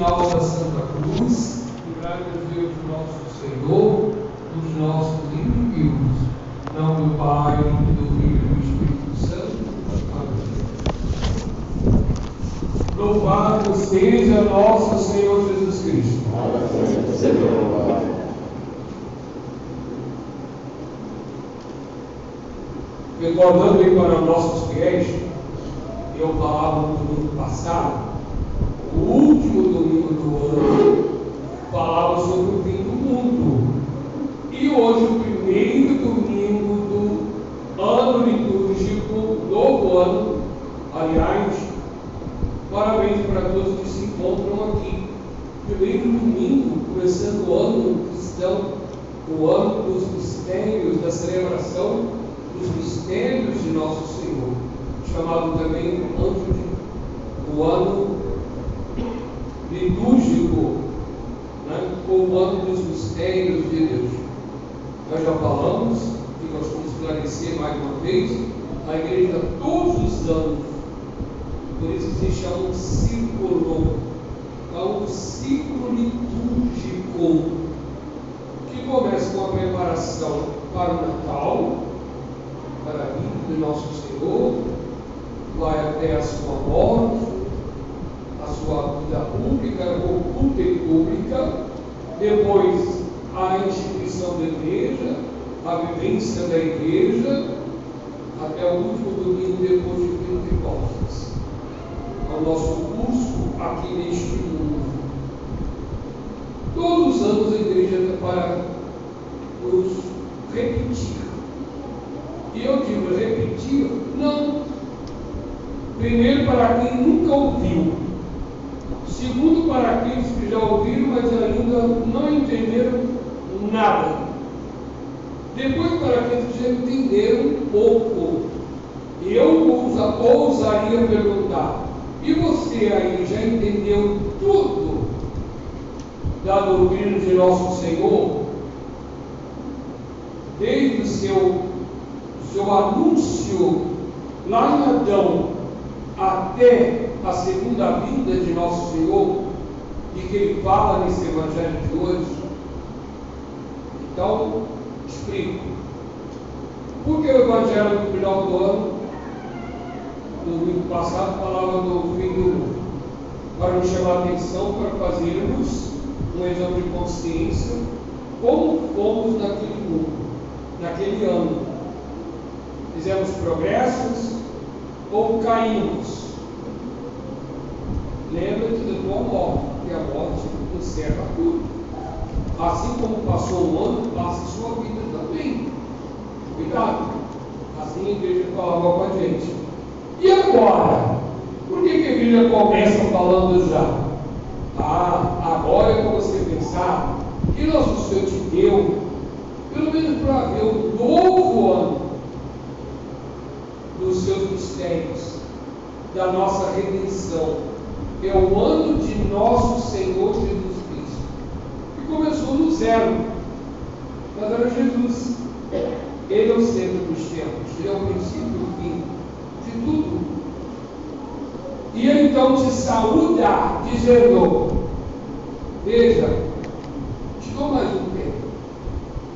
final da Santa Cruz, livrai Deus nosso Senhor dos nossos inimigos. Não do Pai, do Filho e do Espírito Santo. Amém. Louvado seja nosso Senhor Jesus Cristo. Recordando aí para nossos fiéis, eu falava no domingo passado, do ano, falava sobre o fim do mundo. E hoje, o primeiro domingo do ano litúrgico, novo ano, aliás, parabéns para todos que se encontram aqui. Primeiro domingo, começando o ano cristão, o ano dos mistérios, da celebração dos mistérios de nosso Senhor, chamado também ano de, o ano litúrgico, né, o ano dos mistérios de Deus. Nós já falamos, e nós vamos esclarecer mais uma vez, a igreja todos os anos, por isso se chama um círculo, é um ciclo litúrgico, que começa com a preparação para o Natal, para a vida de nosso Senhor, vai até a sua morte, a sua vida pública ou culta e pública, depois a instituição da igreja, a vivência da igreja, até o último domingo depois de Pentecostes. É o nosso curso aqui neste mundo. Todos os anos a igreja está para nos repetir. E eu digo repetir, não. Primeiro, para quem nunca ouviu. Segundo, para aqueles que já ouviram, mas ainda não entenderam nada. Depois, para aqueles que já entenderam pouco. Eu ousaria perguntar: e você aí já entendeu tudo da doutrina de nosso Senhor? Desde o seu, seu anúncio lá em Adão até a segunda vinda de nosso Senhor, e que ele fala nesse Evangelho de hoje. Então, explico. Por que o Evangelho no final do ano, no domingo passado, falava do fim do mundo? Para nos chamar a atenção, para fazermos um exame de consciência, como fomos naquele mundo, naquele ano. Fizemos progressos ou caímos? Lembra-te da tua morte, porque a morte encerra tudo. Assim como passou um ano, passa a sua vida também. Cuidado. Assim a igreja falava com a gente. E agora? Por que, que a igreja começa falando já? Ah, agora é para você pensar que nosso Senhor te deu, pelo menos para ver o novo ano dos seus mistérios, da nossa redenção. É o ano de nosso Senhor Jesus Cristo. Que começou no zero. Mas era Jesus. Ele é o centro dos tempos. Ele é o princípio e o fim de tudo. E ele então te saúda, dizendo: Veja, te dou mais um tempo,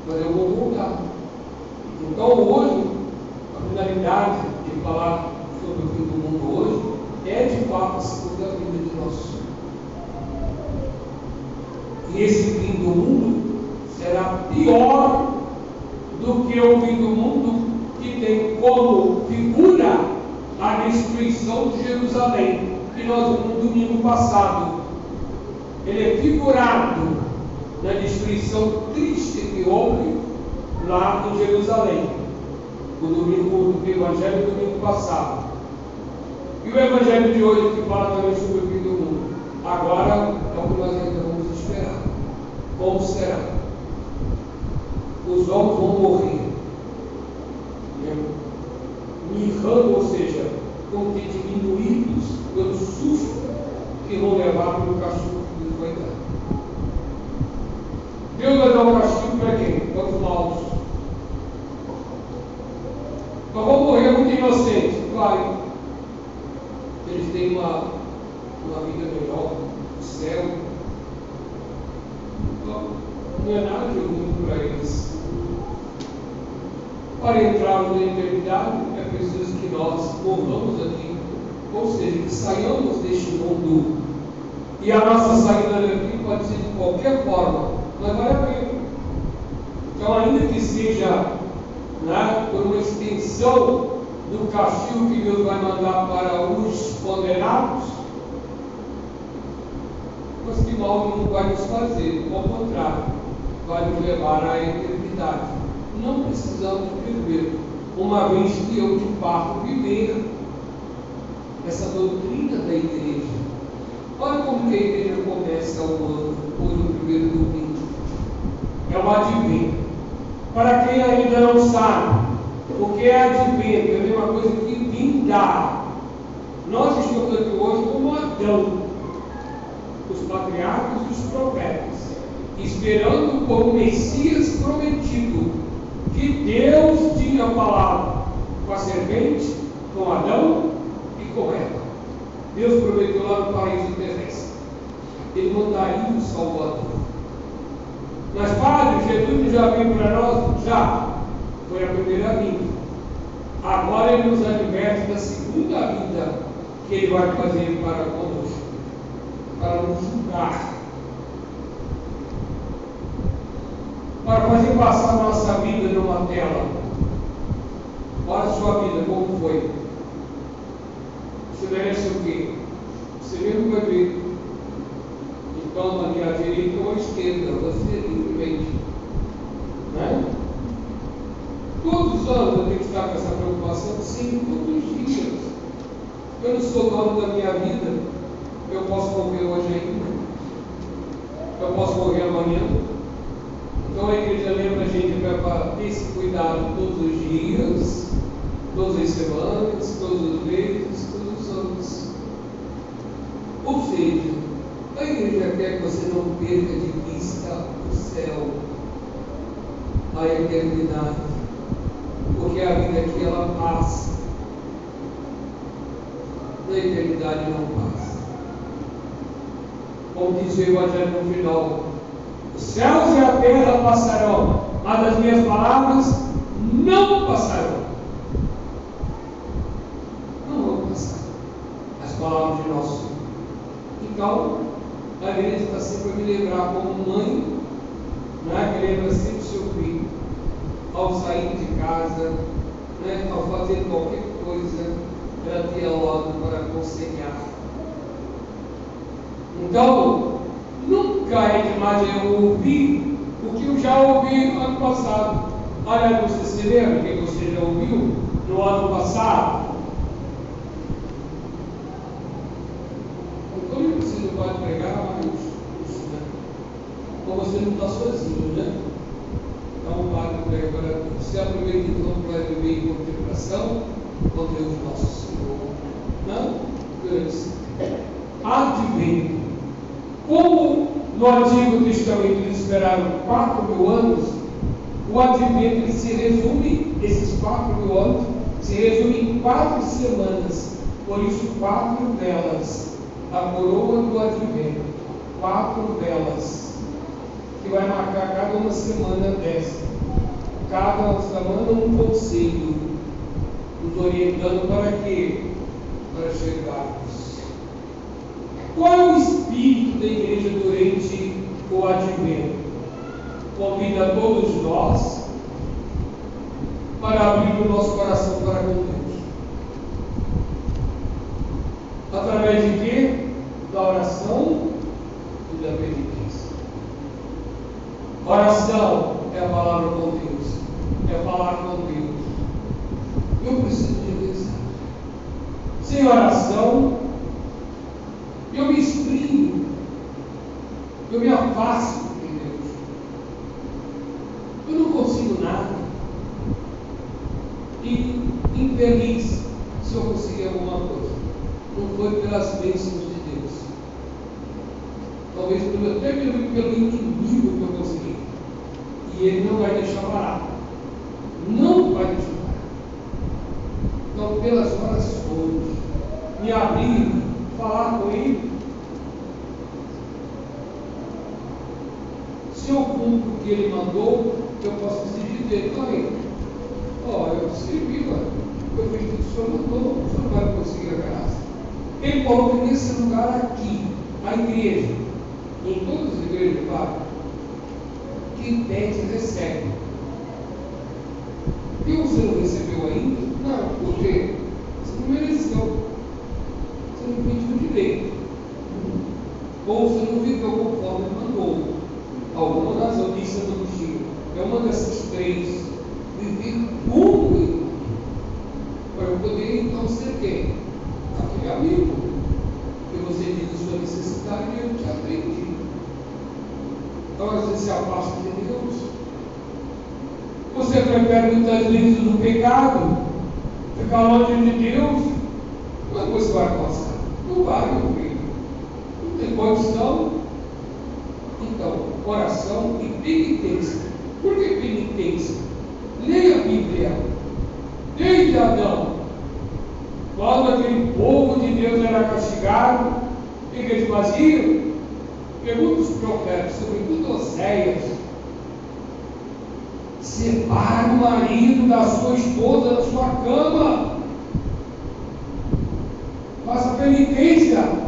mas eu vou voltar. Então hoje, a finalidade de falar sobre o fim do mundo hoje é de fato a segunda vida de nosso Senhor. E esse fim do mundo será pior do que o fim do mundo que tem como figura a destruição de Jerusalém, que nós no domingo passado. Ele é figurado na destruição triste que houve lá em Jerusalém, o domingo do Evangelho do domingo passado. E o Evangelho de hoje que fala também sobre o fim do mundo. Agora é o que nós ainda vamos esperar. Como será? Os homens vão morrer. Mirrando, ou seja, vão ter diminuídos pelo susto que vão levar pelo castigo que Deus vai dar. Deus vai dar um castigo para quem? Para os maus. Nós vamos morrer muito inocentes, claro. Eles têm uma, uma vida melhor, o céu. Não nada de mundo para eles. Para entrarmos na eternidade, é preciso que nós morramos aqui, ou seja, que saiamos deste mundo. E a nossa saída daqui pode ser de qualquer forma, mas vale a pena. Então, ainda que seja né, por uma extensão do castigo que Deus vai mandar para os condenados, mas que mal não vai nos fazer, ao contrário, vai nos levar à eternidade. Não precisamos viver, uma vez que eu de fato viver essa doutrina da igreja. Olha como que a igreja começa o ano, por o primeiro domingo. É o advento. Para quem ainda não sabe, o que é advento? É a mesma coisa que vindar. Nós estamos aqui hoje como Adão, os patriarcas e os profetas, esperando como Messias prometido, que Deus tinha falado com a serpente, com Adão e com Eva. Deus prometeu lá no paraíso terrestre. Ele mandaria o Salvador. Mas, Padre, Jesus já veio para nós? Já. Foi a primeira vinda. Agora ele nos adverte da segunda vida que ele vai fazer para conosco, para nos julgar, para fazer passar a nossa vida numa tela. Olha a sua vida, como foi. Você merece o quê? Você mesmo vai ver toma ali à direita ou esquerda, você livremente. Né? Todos os anos eu tenho que estar com essa preocupação? Sim, todos os dias. Eu não sou dono da minha vida. Eu posso morrer hoje ainda. Eu posso morrer amanhã. Então a igreja lembra a gente para ter esse cuidado todos os dias, todas as semanas, todos os meses, todos os anos. Ou seja, a igreja quer que você não perca de vista o céu, a eternidade, porque a vida aqui ela passa, na eternidade não passa. Como diz o Evangelho no final, os céus e a terra passarão, mas as minhas palavras não passarão. Não vão passar as palavras de nosso. Então, a igreja está sempre a me lembrar como mãe, né, que lembra sempre o seu filho, ao sair de casa, né, ao fazer qualquer coisa, ela lado para aconselhar. Então, nunca é demais eu ouvir o que eu já ouvi no ano passado. Olha, você se lembra que você já ouviu no ano passado? pode pregar, mas né? Então você não está sozinho, né? Então o padre prega para você aproveita então para viver em contemplação com Deus nosso Senhor. Não? Deus. Advento. Como no Antigo Testamento eles esperaram quatro mil anos, o advento se resume, esses quatro mil anos, se resume em quatro semanas. Por isso, quatro delas a coroa do advento, quatro velas, que vai marcar cada uma semana dessa. Cada semana um conselho, nos orientando para quê? Para chegarmos. Qual é o espírito da igreja durante o advento? Convida todos nós para abrir o nosso coração para com Deus. Através de quê? da oração e da penitência. Oração é a palavra com Deus, é falar com Deus. Eu preciso de rezar. Sem oração, eu me exprimo, eu me afasto de Deus. Eu não consigo nada. E infeliz se eu conseguir alguma coisa. Não foi pelas bênçãos talvez pelo, até pelo, pelo inimigo que eu consegui. E ele não vai deixar parar. Não vai deixar parar. Então, pelas orações, me abrir, falar com ele, Se eu cumpro o que ele mandou, eu posso decidir dele. Pai, ó, eu servi, eu fiz tudo que o senhor mandou, o senhor não vai conseguir a graça. Ele coloca nesse lugar aqui, a igreja, em todas as igrejas, claro, quem pede recebe. E você não recebeu ainda? Não, porque você não mereceu. Ou você não viveu conforme mandou. Alguma razão disse Santo Agostinho. É uma dessas três. Viver como Para poder então ser quem? Aquele amigo. Que você diz a sua necessidade e eu te aprendi. Então às vezes se afasta de Deus. Você prefere muitas vezes o pecado, ficar longe de Deus, mas você vai passar. Não vai. Não tem condição. Então, oração e penitência. Por que penitência? Leia a Bíblia. Desde Adão, quando aquele povo de Deus era castigado, o que eles faziam? Pergunta os profetas, sobretudo Oséias, separa o marido da sua esposa da sua cama. Faça penitência.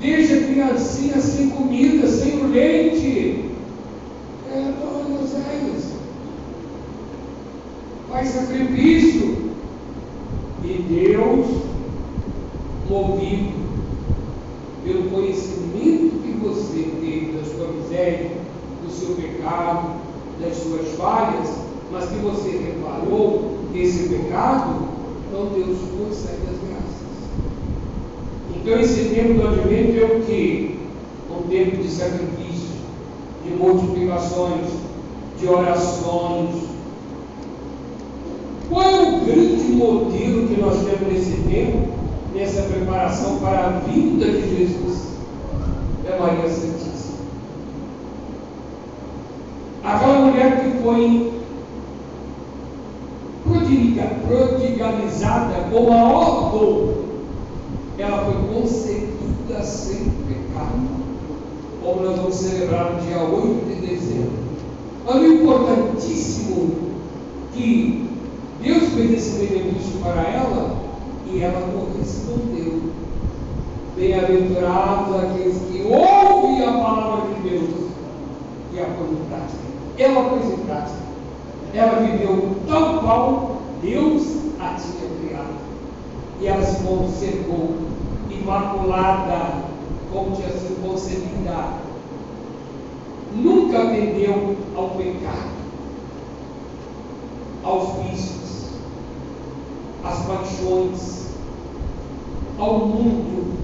Deixa a criancinha sem comida, sem o leite. É, olha Oséias. Faz sacrifício. E Deus, movido pelo conhecimento que você teve da sua miséria, do seu pecado, das suas falhas, mas que você reparou esse pecado, então Deus concede as graças. Então esse tempo do advento é o que? Um tempo de sacrifício, de multiplicações, de orações. Qual é o grande modelo que nós temos nesse tempo, nessa preparação para a vinda de Jesus? É Maria Santíssima. Aquela mulher que foi prodigalizada com a ordem, ela foi sem pecado, como nós vamos celebrar no dia 8 de dezembro. O importantíssimo que Deus fez esse benefício para ela e ela correspondeu. Bem-aventurados aqueles que ouvem a palavra de Deus e a põem em prática. Ela pôs em prática. Ela viveu tal qual Deus a tinha criado. E ela se conservou imaculada, como tinha sido concebida. Nunca atendeu ao pecado, aos vícios, às paixões, ao mundo.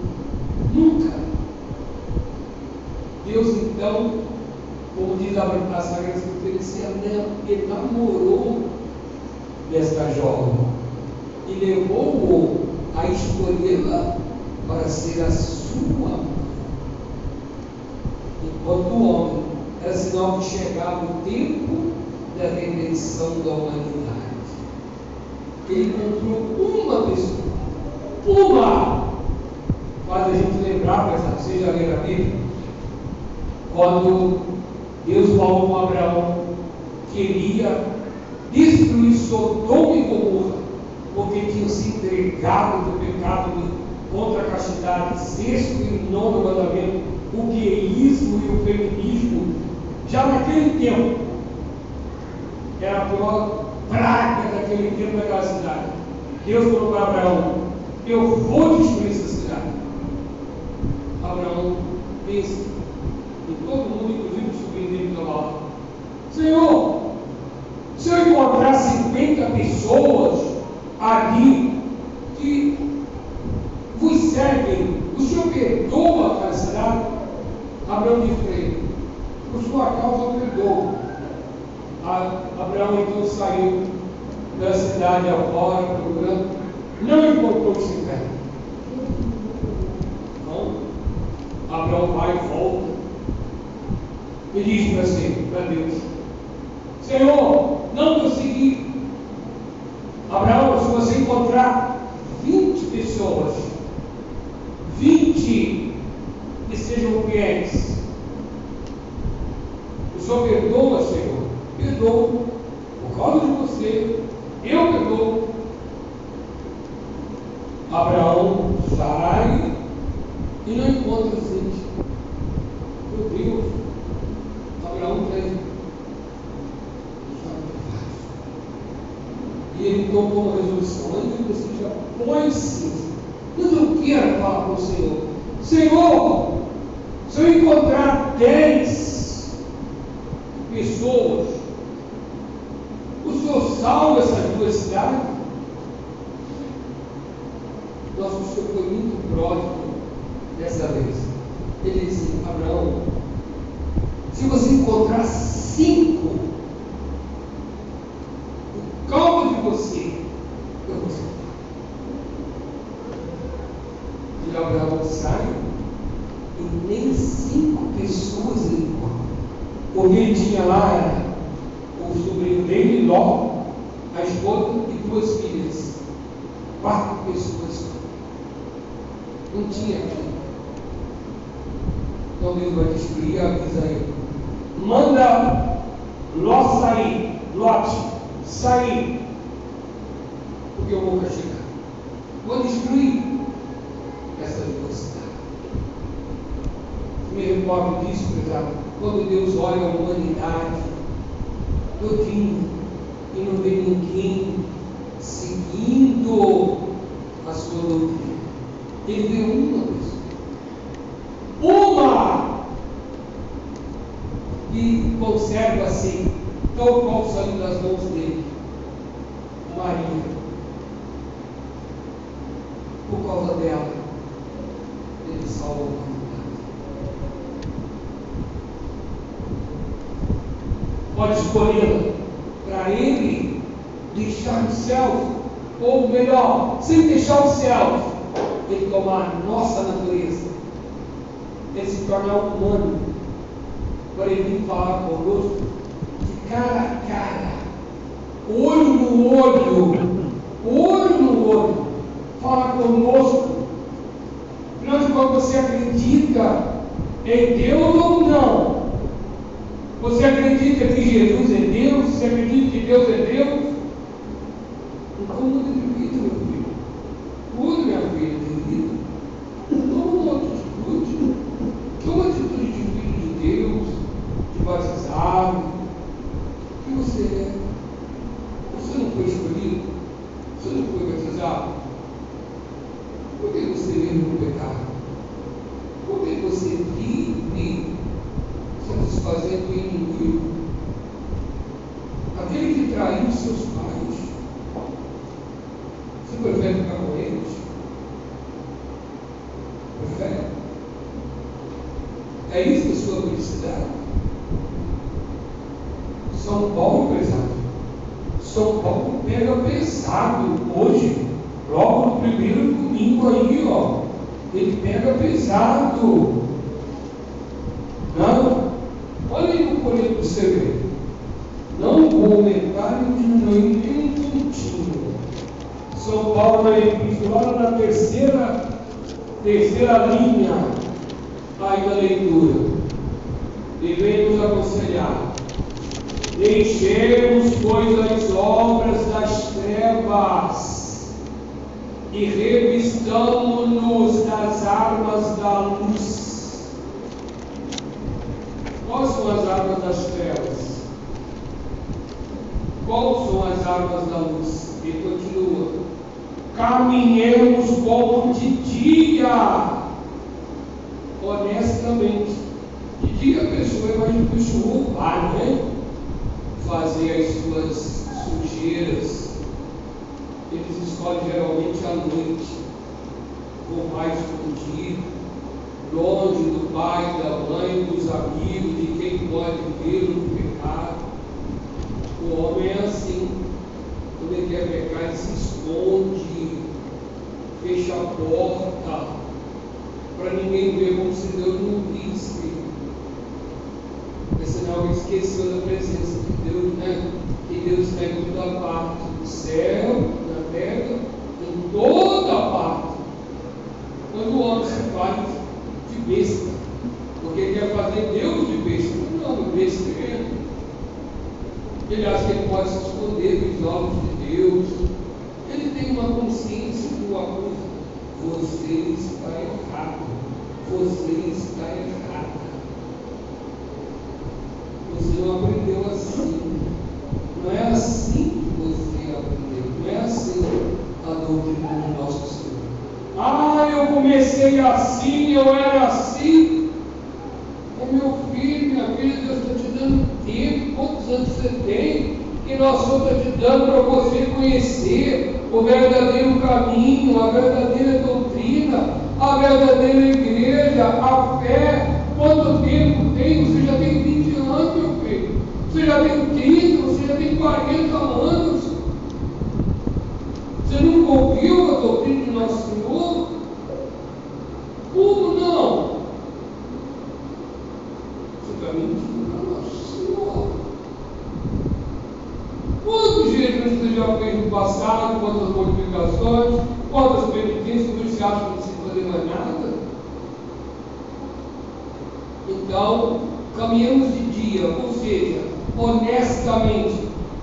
Nunca. Deus então como diz a, Sagrada Escritura, ele namorou desta jovem e levou-o a escolhê-la para ser a sua Enquanto o homem era sinal que chegava o tempo da redenção da humanidade. Ele encontrou uma pessoa, uma, faz a gente lembrar, mas vocês já leram a Bíblia, quando Deus falou com Abraão que iria destruir Sodoma e Gomorra, porque tinham se entregado do pecado contra a castidade, sexto e nono mandamento, o gayismo e o feminismo, já naquele tempo, era a pior praga daquele tempo daquela cidade. Deus falou para Abraão: Eu vou destruir essa cidade. Abraão pensa, e todo mundo, inclusive o sobrinho dele, estava Senhor, se eu encontrar 50 pessoas ali servem, o Senhor perdoa aquela cidade? Abraão para ele, por sua causa eu perdoo. Abraão então saiu da cidade afora, procurando, não encontrou 50. Então, Abraão vai e volta e diz para si, para Deus: Senhor, não consegui. Abraão, se você encontrar 20 pessoas, 20 que sejam fiéis, Senhor perdoa, Senhor. Perdoa. Por causa de você, eu perdoo. Abraão sai e não encontra gente. Meu Deus, Abraão tem. E ele tomou uma resolução. Antes de você já põe-se. Quando eu quero falar com o Senhor, Senhor, se eu encontrar dez pessoas, o Senhor salva essas duas cidades? Nosso Senhor foi muito próximo dessa vez. Ele disse, Abraão, se você encontrar cinco, o calmo de você, eu vou salvar. E Abraão sai e nem cinco pessoas ele. Porque ele tinha lá era, o sobrinho dele, Ló, a esposa e duas filhas. Quatro pessoas. Não tinha aqui. Então Deus vai destruir, avisa ele. Manda Ló sair, Lote, sair. Porque eu vou castigar. Vou destruir essa velocidade. Me recordo disso, pesado, quando Deus olha a humanidade todinha e não vê ninguém seguindo a sua doutrina. Ele vê uma pessoa. Uma! E conserva assim, tal qual saiu das mãos dele. Maria. Por causa dela, ele salva a Pode escolhê-la para ele deixar o céu, ou melhor, sem deixar o céu, ele tomar a nossa natureza, ele se tornar humano, para ele vir falar conosco de cara a cara, olho no olho, olho no olho, falar conosco. Afinal de contas, você acredita em Deus ou não? Você acredita que Jesus é Deus? Você acredita que Deus é Deus? Então muda de vida, meu filho. Muda, minha filha, de vida. Toma uma atitude. Toma atitude de filho de Deus, de batizado. O que você é? Você não foi escolhido? Você não foi batizado? Por que você vive no pecado? Por que você vive satisfazendo o inimigo? Aquele que traiu seus pais. Você prefere ficar com eles? Prefere? É isso a sua felicidade? São Paulo, pesado. São Paulo pega pesado hoje. Logo no primeiro domingo aí, ó. Ele pega pesado. Não? Olha você ver. Não vou aumentar e diminuir nem pontinho. São Paulo na epístola, na terceira, terceira linha aí da leitura. Vem nos aconselhar. Deixemos, pois, as obras das trevas e revistamos-nos das armas da luz. Quais são as das trevas? Quais são as armas da luz? Ele continua. Caminhemos como de dia, honestamente. De dia a pessoa é mais difícil roubar, né? Fazer as suas sujeiras. Eles escolhem geralmente à noite, mais escondido, longe do pai, da mãe, dos amigos, de quem pode ver o pecado. O homem é assim. Quando ele quer pecar, ele se esconde, fecha a porta, para ninguém ver como se Deus não visse. É sinal que esqueceu da presença de Deus, né? Que Deus está em toda parte, no céu, na terra, em toda parte. Quando o homem se faz de besta, porque quer fazer Deus de besta, não, de besta é Ele acha que ele pode se esconder dos olhos de Deus. Ele tem uma consciência que o acusa. Você está errado. Você está errada. Você não aprendeu assim. Não é assim que você aprendeu. Não é assim a doutrina do nosso Senhor. Ah, eu comecei assim, eu era assim. É meu filho, minha filha, Deus está te dando tempo. Quantos anos você tem? E nós estamos te dando para você conhecer o verdadeiro caminho, a verdadeira doutrina, a verdadeira igreja, a fé. Quanto tempo tem? Você já tem 20 anos, meu filho. Você já tem 30, você já tem 40 anos. Você nunca ouviu a doutrina de Nosso Senhor? Como não? Você está mentindo para Nosso Senhor. Quantos jejuns você já fez no passado? Quantas modificações? Quantas penitências? Você acha que não precisa fazer mais nada? Então, caminhamos de dia, ou seja,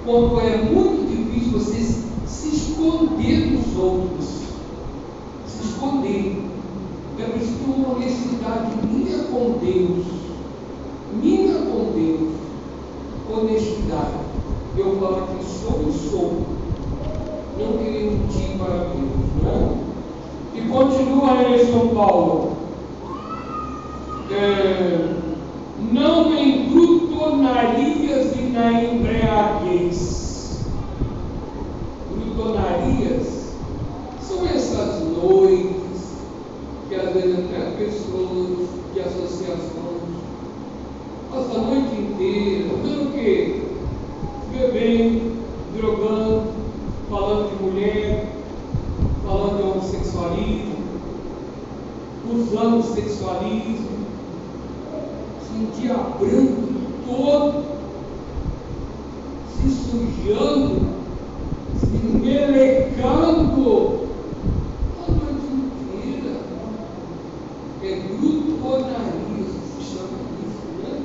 quando é muito difícil você se esconder dos outros, se esconder. É preciso uma honestidade minha com Deus, minha com Deus, honestidade. Eu falar que sou e sou, não querer mentir para Deus, não é? E continua aí São Paulo. É, não em glutonarias e na embriaguez. Glutonarias são essas noites que às vezes até pessoas de associações passa a noite inteira, fazendo o quê? Bebendo, drogando, falando de mulher, falando de homossexualismo, usando o sexualismo, se endiabrando todo, se sujando, se melecando a noite inteira. É glutonaria, se chama isso, né?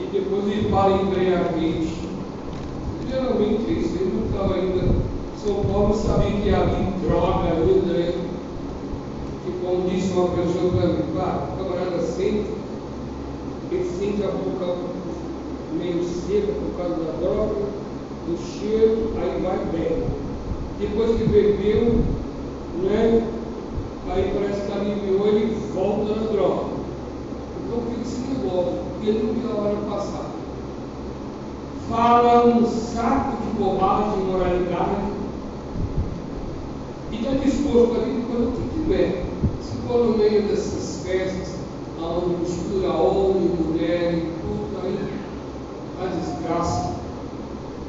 E depois ele para em embriaguez. Geralmente é isso, ele não estava ainda. São Paulo sabia que havia droga ainda, né? Que como disse uma pessoa para mim, pá, o camarada sente, ele sente a boca meio seca por causa da droga, aí vai bem. Depois que bebeu, né? Aí parece que aliviou, ele volta na droga. Então fica esse negócio, ele não viu a hora passar. Fala um saco de bobagem, moralidade, e está disposto ali quando que tiver. Se for no meio dessas festas, onde mistura homem, mulher e tudo, aí a desgraça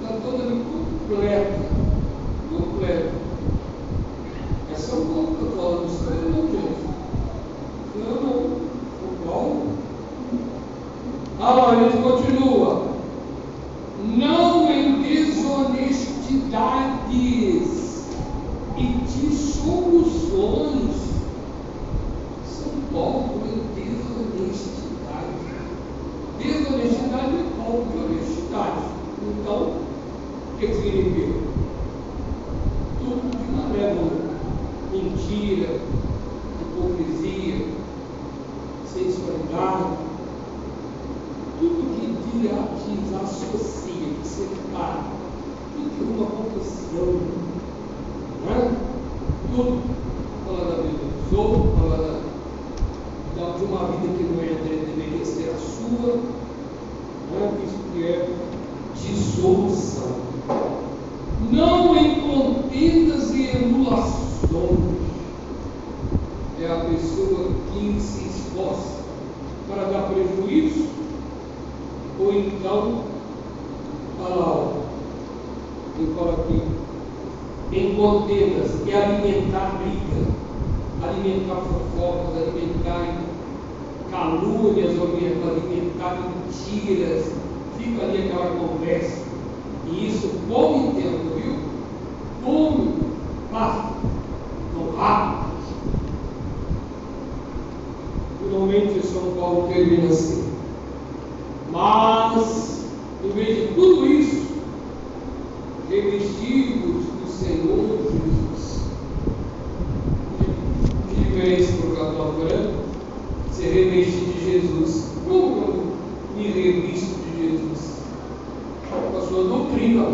está toda completa. Completa. É São Paulo que eu estou falando, isso não, gente. Não, não. São Paulo. Ah, gente continua. Não em desonestidades e dissoluções. São Paulo em desonestidade. Desonestidade é Paulo de honestidade. Então, o que significa? Tudo que não é mentira, hipocrisia, sensualidade, tudo que desassocia, que separa, tudo que uma confusão, não é? Tudo. Fala da vida dos outros, fala da, de uma vida que não é deveria ser a sua, não é? Isso que é dissolução. Não em contendas e emulações. É a pessoa que se esforça para dar prejuízo, ou então, olha lá, ó, ele fala aqui, em contendas e alimentar briga, alimentar fofocas, alimentar calúnias, alimentar mentiras, fica ali aquela conversa. E isso come tempo, viu? Come, passa, não rápido. Finalmente São Paulo termina assim. Mas, em vez de tudo isso, diferença para o católico, né? Ser revestido de Jesus. Como eu me revisto de Jesus? Com a sua doutrina,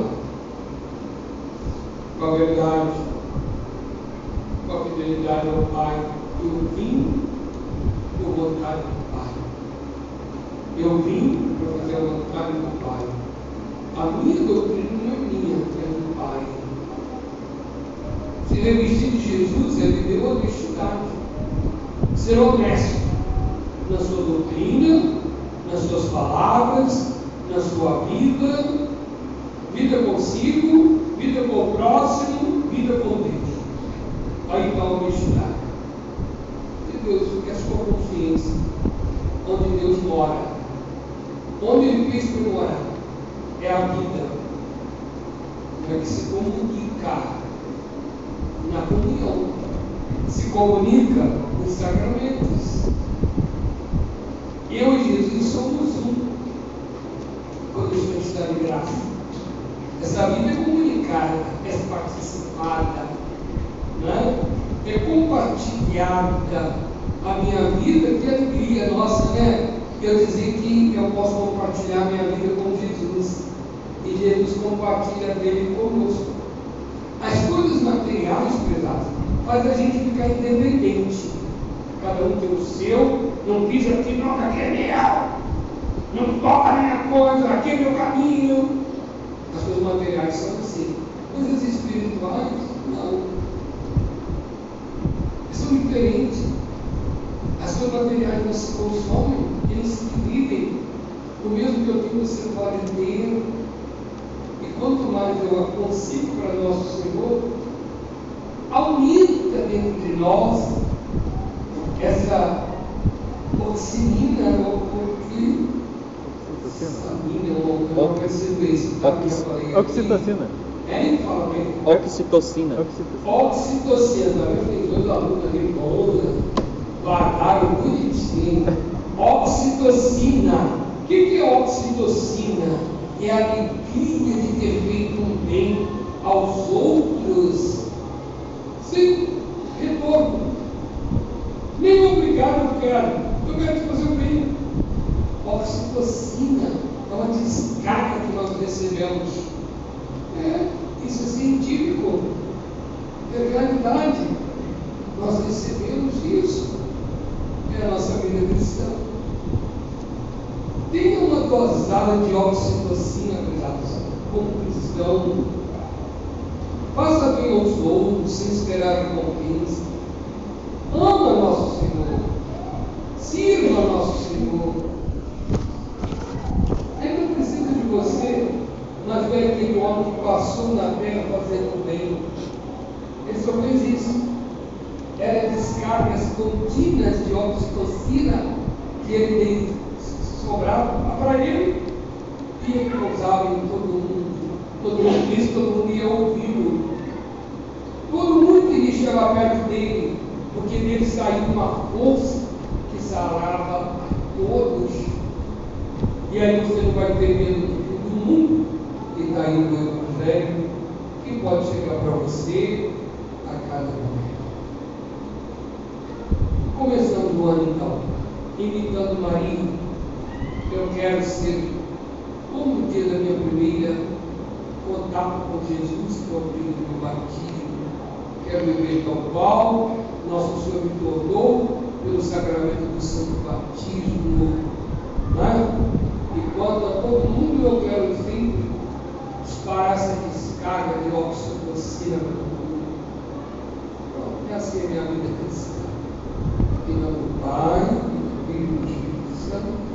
com a verdade, com a fidelidade ao Pai. Eu vim por vontade do Pai. Eu vim para fazer a vontade do Pai. A minha doutrina não é minha, é do Pai. Ser revestido de Jesus é viver honestidade, ser honesto na sua doutrina, nas suas palavras, na sua vida, vida consigo, vida com o próximo, vida com Deus. Aí a honestidade. E Deus a sua consciência, onde Deus mora, onde Ele fez para morar, é a vida. É que se comunica na comunhão, se comunica nos sacramentos. Eu e Jesus somos um quando estamos de graça. Essa vida é comunicada, é participada, né? é compartilhada. A minha vida, que alegria nossa, né? Eu dizer que eu posso compartilhar minha vida com Jesus e Jesus compartilha dele conosco. As coisas materiais, prezados, faz a gente ficar independente. Cada um tem o seu, não pisa aqui, não, aqui é meu. Não toca a minha coisa, aqui é meu caminho. As coisas materiais são assim. Coisas espirituais, não. São diferentes. As coisas materiais não se consomem, eles se vivem. O mesmo que eu tenho, você pode ter quanto mais eu aconselho para nosso Senhor, aumenta dentro de nós essa oximina, ou porque oxitocina, eu? Oxitocina. É. Oxitocina. Oxitocina, tá Tem dois alunos ali bons, guardaram bonitinho. Oxitocina. O que é oxitocina? é a alegria de ter feito um bem aos outros. Sem retorno. Nem obrigado eu quero. Eu quero te. Oxitocina é uma descarga que nós recebemos. É, isso é científico. É realidade. Nós recebemos isso. É a nossa vida cristã. Tenha uma dosada de oxitocina, cuidados, como cristão. Faça bem aos outros sem esperar recompensa. Ama nosso Senhor. Sirva nosso Senhor. Ainda preciso de você, mas vê aquele homem que passou na terra fazendo bem. Ele só fez isso. Era descargas contínuas de oxitocina que ele sobrava para ele e ele causava em todo mundo. Todo mundo disse, todo mundo ia ouvi-lo. Todo mundo queria chegar perto dele, porque dele saiu uma força que sarava a todos. E aí você não vai ter medo mundo que está indo no Evangelho, que pode chegar para você a cada momento. Começando o ano então, imitando Maria eu quero ser, como no dia da minha primeira contato com Jesus, que é o dia do meu batismo. Quero viver tal qual nosso Senhor me tornou pelo sacramento do Santo Batismo. Né? Todo mundo, eu quero sempre disparar essa descarga de oxitocina para. Pronto, essa é a minha vida cristã. Em nome do Pai, do Filho e do Espírito Santo.